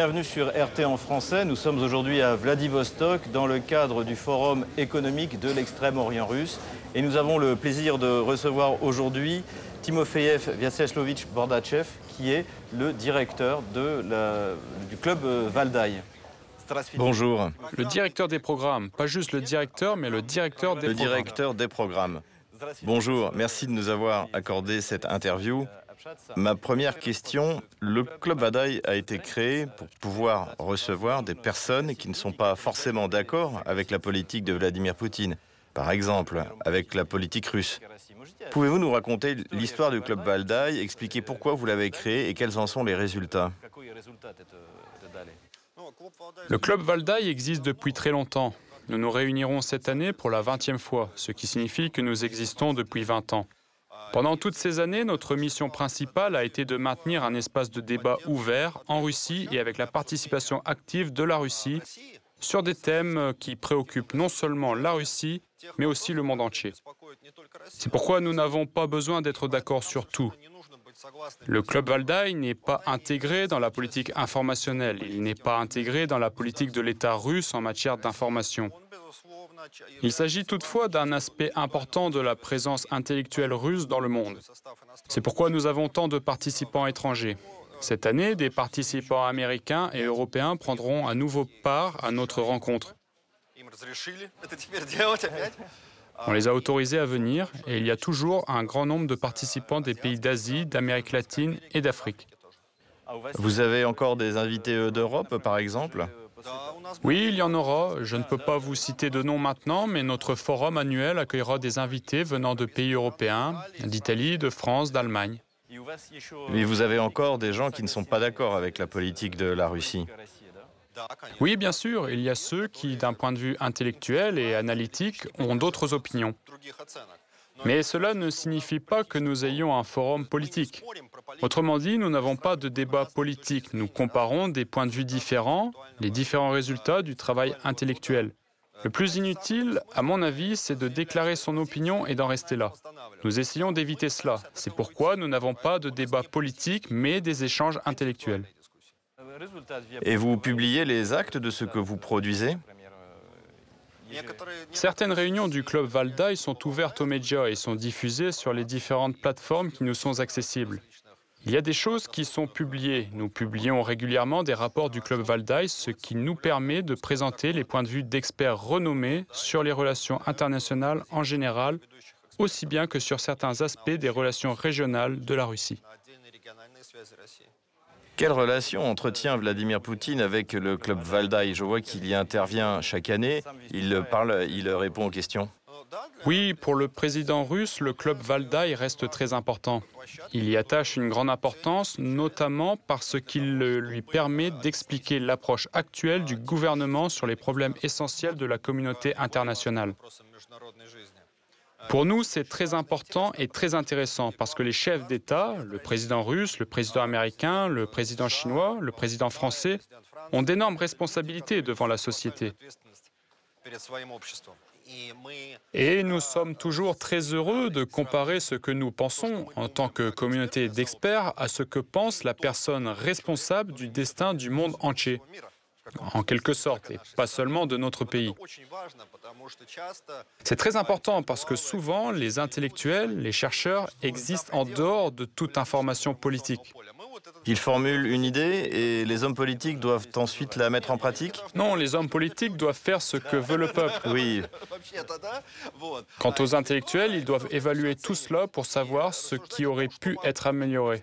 Bienvenue sur RT en français. Nous sommes aujourd'hui à Vladivostok dans le cadre du Forum économique de l'extrême-orient russe. Et nous avons le plaisir de recevoir aujourd'hui Timofeyev Vyacheslamovich Bordachev, qui est le directeur de la- du club euh, Valdaï. Bonjour, Le directeur des programmes, pas juste le directeur, mais le directeur des le programmes. directeur des programmes. Bonjour, merci de nous avoir accordé cette interview. Ma première question, le Club Vadaï a été créé pour pouvoir recevoir des personnes qui ne sont pas forcément d'accord avec la politique de Vladimir Poutine. Par exemple, avec la politique russe. Pouvez-vous nous raconter l'histoire du Club Valdai, expliquer pourquoi vous l'avez créé et quels en sont les résultats? Le club Valdaï existe depuis très longtemps. Nous nous réunirons cette année pour la 20e fois, ce qui signifie que nous existons depuis 20 ans. Pendant toutes ces années, notre mission principale a été de maintenir un espace de débat ouvert en Russie et avec la participation active de la Russie sur des thèmes qui préoccupent non seulement la Russie, mais aussi le monde entier. C'est pourquoi nous n'avons pas besoin d'être d'accord sur tout. Le club Valdaï n'est pas intégré dans la politique informationnelle, il n'est pas intégré dans la politique de l'État russe en matière d'information. Il s'agit toutefois d'un aspect important de la présence intellectuelle russe dans le monde. C'est pourquoi nous avons tant de participants étrangers. Cette année, des participants américains et européens prendront à nouveau part à notre rencontre. On les a autorisés à venir et il y a toujours un grand nombre de participants des pays d'Asie, d'Amérique latine et d'Afrique. Vous avez encore des invités d'Europe, par exemple? Oui, il y en aura. Je ne peux pas vous citer de noms maintenant, mais notre forum annuel accueillera des invités venant de pays européens, d'Italie, de France, d'Allemagne. Mais vous avez encore des gens qui ne sont pas d'accord avec la politique de la Russie. Oui, bien sûr, il y a ceux qui, d'un point de vue intellectuel et analytique, ont d'autres opinions. Mais cela ne signifie pas que nous ayons un forum politique. Autrement dit, nous n'avons pas de débat politique. Nous comparons des points de vue différents, les différents résultats du travail intellectuel. Le plus inutile, à mon avis, c'est de déclarer son opinion et d'en rester là. Nous essayons d'éviter cela. C'est pourquoi nous n'avons pas de débat politique, mais des échanges intellectuels. Et vous publiez les actes de ce que vous produisez? Certaines réunions du club Valdaï sont ouvertes aux médias et sont diffusées sur les différentes plateformes qui nous sont accessibles. Il y a des choses qui sont publiées. Nous publions régulièrement des rapports du club Valdaï, ce qui nous permet de présenter les points de vue d'experts renommés sur les relations internationales en général, aussi bien que sur certains aspects des relations régionales de la Russie. Quelle relation entretient Vladimir Poutine avec le club Valdai Je vois qu'il y intervient chaque année. Il parle, il répond aux questions. Oui, pour le président russe, le club Valdaï reste très important. Il y attache une grande importance, notamment parce qu'il lui permet d'expliquer l'approche actuelle du gouvernement sur les problèmes essentiels de la communauté internationale. Pour nous, c'est très important et très intéressant parce que les chefs d'État, le président russe, le président américain, le président chinois, le président français, ont d'énormes responsabilités devant la société. Et nous sommes toujours très heureux de comparer ce que nous pensons en tant que communauté d'experts à ce que pense la personne responsable du destin du monde entier, en quelque sorte, et pas seulement de notre pays. C'est très important parce que souvent, les intellectuels, les chercheurs existent en dehors de toute information politique. Il formule une idée et les hommes politiques doivent ensuite la mettre en pratique Non, les hommes politiques doivent faire ce que veut le peuple. Oui. Quant aux intellectuels, ils doivent évaluer tout cela pour savoir ce qui aurait pu être amélioré.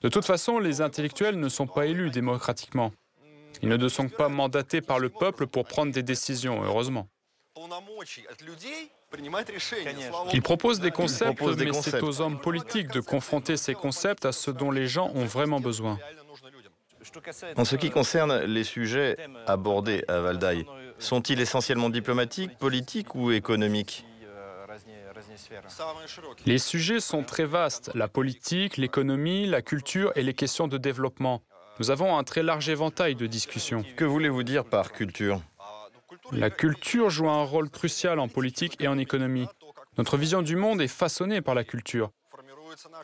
De toute façon, les intellectuels ne sont pas élus démocratiquement. Ils ne sont pas mandatés par le peuple pour prendre des décisions, heureusement. Ils proposent des concepts, des mais c'est concepts. aux hommes politiques de confronter ces concepts à ce dont les gens ont vraiment besoin. En ce qui concerne les sujets abordés à Valdai, sont-ils essentiellement diplomatiques, politiques ou économiques Les sujets sont très vastes, la politique, l'économie, la culture et les questions de développement. Nous avons un très large éventail de discussions. Que voulez-vous dire par culture? La culture joue un rôle crucial en politique et en économie. Notre vision du monde est façonnée par la culture.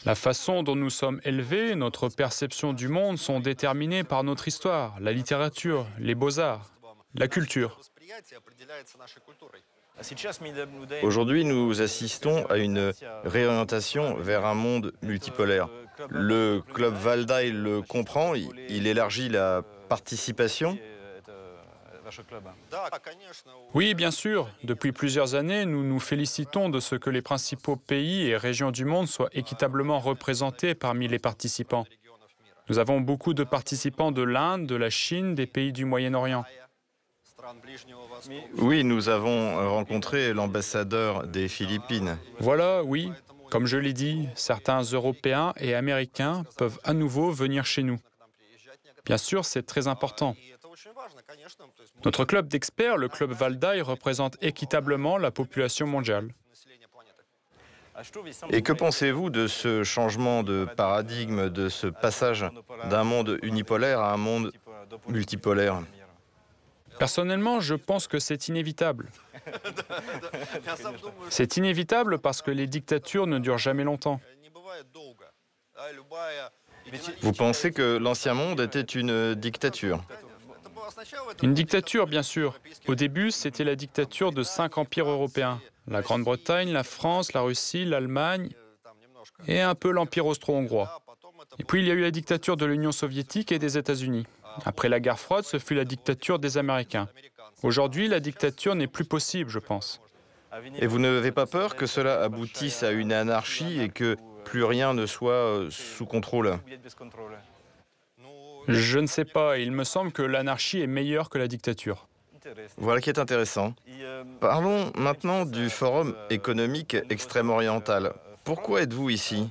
La façon dont nous sommes élevés, notre perception du monde sont déterminées par notre histoire, la littérature, les beaux-arts, la culture. Aujourd'hui, nous assistons à une réorientation vers un monde multipolaire. Le club Valdaï le comprend, il élargit la participation. Oui, bien sûr. Depuis plusieurs années, nous nous félicitons de ce que les principaux pays et régions du monde soient équitablement représentés parmi les participants. Nous avons beaucoup de participants de l'Inde, de la Chine, des pays du Moyen-Orient. Oui, nous avons rencontré l'ambassadeur des Philippines. Voilà, oui. Comme je l'ai dit, certains Européens et Américains peuvent à nouveau venir chez nous. Bien sûr, c'est très important. Notre club d'experts, le club Valdaï, représente équitablement la population mondiale. Et que pensez-vous de ce changement de paradigme, de ce passage d'un monde unipolaire à un monde multipolaire? Personnellement, je pense que c'est inévitable. C'est inévitable parce que les dictatures ne durent jamais longtemps. Vous pensez que l'ancien monde était une dictature? Une dictature, bien sûr. Au début, c'était la dictature de cinq empires européens. La Grande-Bretagne, la France, la Russie, l'Allemagne et un peu l'Empire austro-hongrois. Et puis il y a eu la dictature de l'Union soviétique et des États-Unis. Après la guerre froide, ce fut la dictature des Américains. Aujourd'hui, la dictature n'est plus possible, je pense. Et vous n'avez pas peur que cela aboutisse à une anarchie et que plus rien ne soit euh, sous contrôle? Je ne sais pas. Il me semble que l'anarchie est meilleure que la dictature. Voilà qui est intéressant. Parlons maintenant du Forum économique extrême-oriental. Pourquoi êtes-vous ici?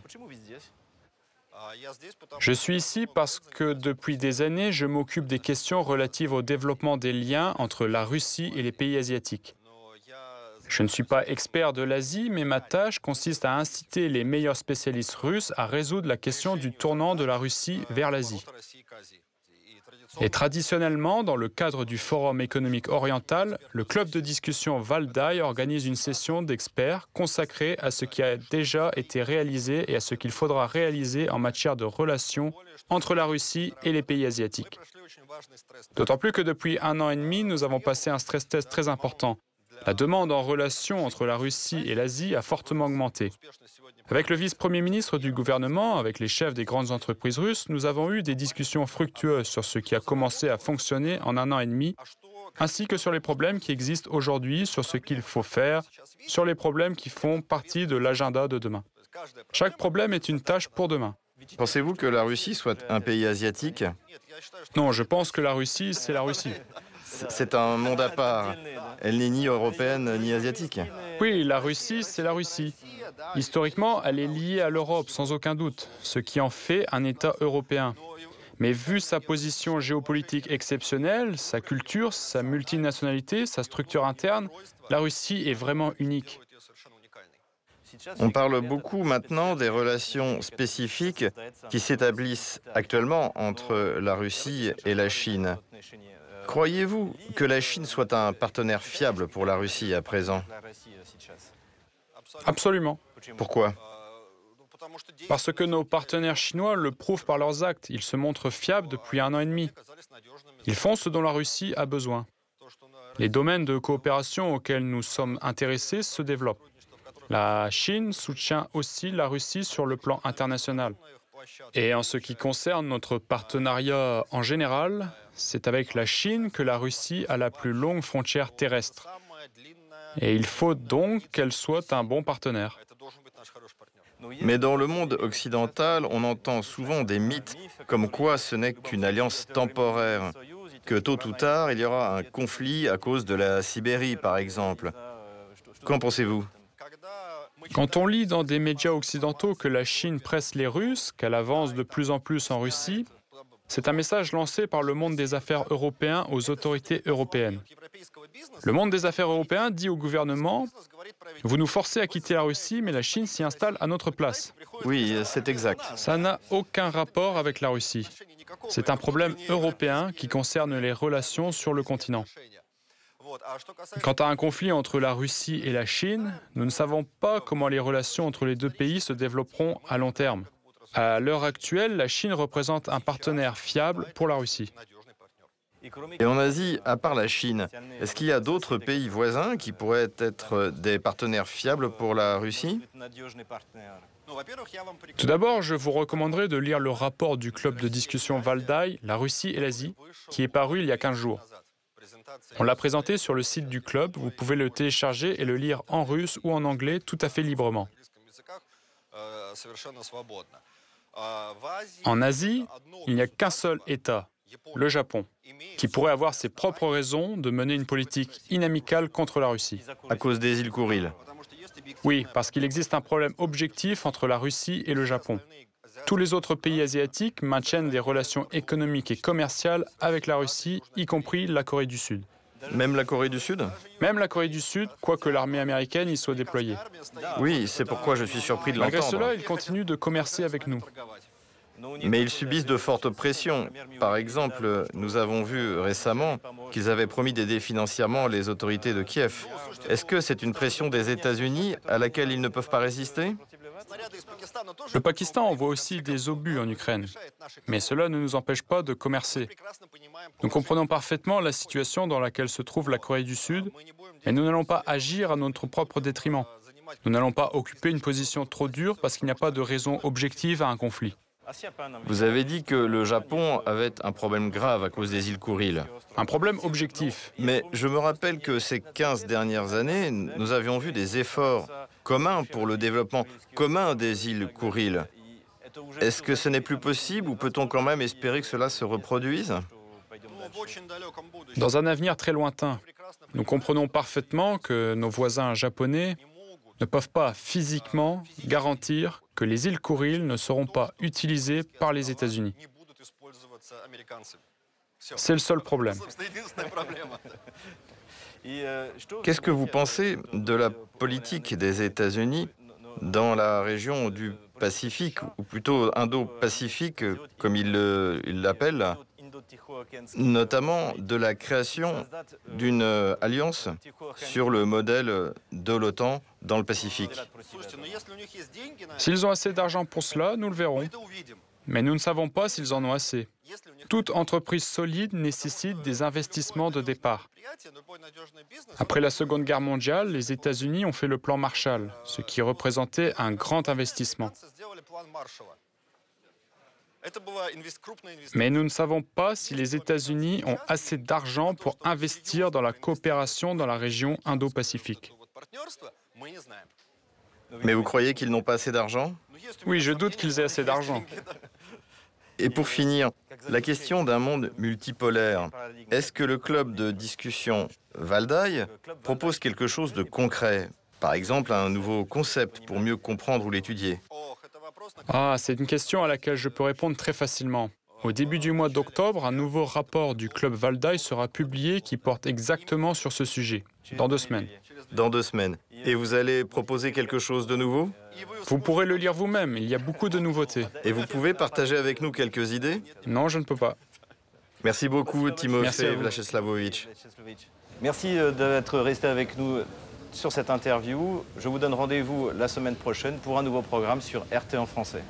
Je suis ici parce que depuis des années, je m'occupe des questions relatives au développement des liens entre la Russie et les pays asiatiques. Je ne suis pas expert de l'Asie, mais ma tâche consiste à inciter les meilleurs spécialistes russes à résoudre la question du tournant de la Russie vers l'Asie. Et traditionnellement, dans le cadre du Forum économique oriental, le club de discussion Valdai organise une session d'experts consacrée à ce qui a déjà été réalisé et à ce qu'il faudra réaliser en matière de relations entre la Russie et les pays asiatiques. D'autant plus que depuis un an et demi, nous avons passé un stress test très important. La demande en relation entre la Russie et l'Asie a fortement augmenté. Avec le vice-premier ministre du gouvernement, avec les chefs des grandes entreprises russes, nous avons eu des discussions fructueuses sur ce qui a commencé à fonctionner en un an et demi, ainsi que sur les problèmes qui existent aujourd'hui, sur ce qu'il faut faire, sur les problèmes qui font partie de l'agenda de demain. Chaque problème est une tâche pour demain. Pensez-vous que la Russie soit un pays asiatique? Non, je pense que la Russie, c'est la Russie. C'est un monde à part. Elle n'est ni européenne ni asiatique. Oui, la Russie, c'est la Russie. Historiquement, elle est liée à l'Europe, sans aucun doute, ce qui en fait un État européen. Mais vu sa position géopolitique exceptionnelle, sa culture, sa multinationalité, sa structure interne, la Russie est vraiment unique. On parle beaucoup maintenant des relations spécifiques qui s'établissent actuellement entre la Russie et la Chine. Croyez-vous que la Chine soit un partenaire fiable pour la Russie à présent Absolument. Pourquoi Parce que nos partenaires chinois le prouvent par leurs actes. Ils se montrent fiables depuis un an et demi. Ils font ce dont la Russie a besoin. Les domaines de coopération auxquels nous sommes intéressés se développent. La Chine soutient aussi la Russie sur le plan international. Et en ce qui concerne notre partenariat en général, c'est avec la Chine que la Russie a la plus longue frontière terrestre. Et il faut donc qu'elle soit un bon partenaire. Mais dans le monde occidental, on entend souvent des mythes comme quoi ce n'est qu'une alliance temporaire, que tôt ou tard, il y aura un conflit à cause de la Sibérie, par exemple. Qu'en pensez-vous? Quand on lit dans des médias occidentaux que la Chine presse les Russes, qu'elle avance de plus en plus en Russie, c'est un message lancé par le monde des affaires européen aux autorités européennes. Le monde des affaires européen dit au gouvernement, vous nous forcez à quitter la Russie, mais la Chine s'y installe à notre place. Oui, c'est exact. Ça n'a aucun rapport avec la Russie. C'est un problème européen qui concerne les relations sur le continent. Quant à un conflit entre la Russie et la Chine, nous ne savons pas comment les relations entre les deux pays se développeront à long terme. À l'heure actuelle, la Chine représente un partenaire fiable pour la Russie. Et en Asie, à part la Chine, est-ce qu'il y a d'autres pays voisins qui pourraient être des partenaires fiables pour la Russie? Tout d'abord, je vous recommanderais de lire le rapport du club de discussion Valdai, la Russie et l'Asie, qui est paru il y a 15 jours. On l'a présenté sur le site du club, vous pouvez le télécharger et le lire en russe ou en anglais tout à fait librement. En Asie, il n'y a qu'un seul État, le Japon, qui pourrait avoir ses propres raisons de mener une politique inamicale contre la Russie. À cause des îles Kouril Oui, parce qu'il existe un problème objectif entre la Russie et le Japon. Tous les autres pays asiatiques maintiennent des relations économiques et commerciales avec la Russie, y compris la Corée du Sud. Même la Corée du Sud? Même la Corée du Sud, quoique l'armée américaine y soit déployée. Oui, c'est pourquoi je suis surpris de Malgré l'entendre. cela, ils continuent de commercer avec nous. Mais ils subissent de fortes pressions. Par exemple, nous avons vu récemment qu'ils avaient promis d'aider financièrement les autorités de Kiev. Est-ce que c'est une pression des États-Unis à laquelle ils ne peuvent pas résister? Le Pakistan envoie aussi des obus en Ukraine, mais cela ne nous empêche pas de commercer. Nous comprenons parfaitement la situation dans laquelle se trouve la Corée du Sud, et nous n'allons pas agir à notre propre détriment. Nous n'allons pas occuper une position trop dure parce qu'il n'y a pas de raison objective à un conflit. Vous avez dit que le Japon avait un problème grave à cause des îles Kouril. Un problème objectif. Mais je me rappelle que ces 15 dernières années, nous avions vu des efforts communs pour le développement commun des îles Kouril. Est-ce que ce n'est plus possible ou peut-on quand même espérer que cela se reproduise? Dans un avenir très lointain, nous comprenons parfaitement que nos voisins japonais ne peuvent pas physiquement garantir que les îles Kouril ne seront pas utilisées par les États-Unis. C'est le seul problème. Qu'est-ce que vous pensez de la politique des États-Unis dans la région du Pacifique, ou plutôt Indo-Pacifique, comme ils le- ils l'appellent, notamment de la création d'une euh, alliance sur le modèle de l'OTAN dans le Pacifique S'ils ont assez d'argent pour cela, nous le verrons. Mais nous ne savons pas s'ils en ont assez. Toute entreprise solide nécessite des investissements de départ. Après la Seconde Guerre mondiale, les États-Unis ont fait le plan Marshall, ce qui représentait un grand investissement. Mais nous ne savons pas si les États-Unis ont assez d'argent pour investir dans la coopération dans la région Indo-Pacifique. Mais vous croyez qu'ils n'ont pas assez d'argent? Oui, je doute qu'ils aient assez d'argent. Et pour finir, la question d'un monde multipolaire. Est-ce que le club de discussion Valdai propose quelque chose de concret? Par exemple, un nouveau concept pour mieux comprendre ou l'étudier Ah, c'est une question à laquelle je peux répondre très facilement. Au début du mois d'octobre, un nouveau rapport du Club Valdai sera publié qui porte exactement sur ce sujet, dans deux semaines. Dans deux semaines. Et vous allez proposer quelque chose de nouveau? Vous pourrez le lire vous-même, il y a beaucoup de nouveautés. Et vous pouvez partager avec nous quelques idées? Non, je ne peux pas. Merci beaucoup, Timofey vous. Vlacheslavovitch. Merci euh, d'être resté avec nous sur cette interview. Je vous donne rendez-vous la semaine prochaine pour un nouveau programme sur RT en français.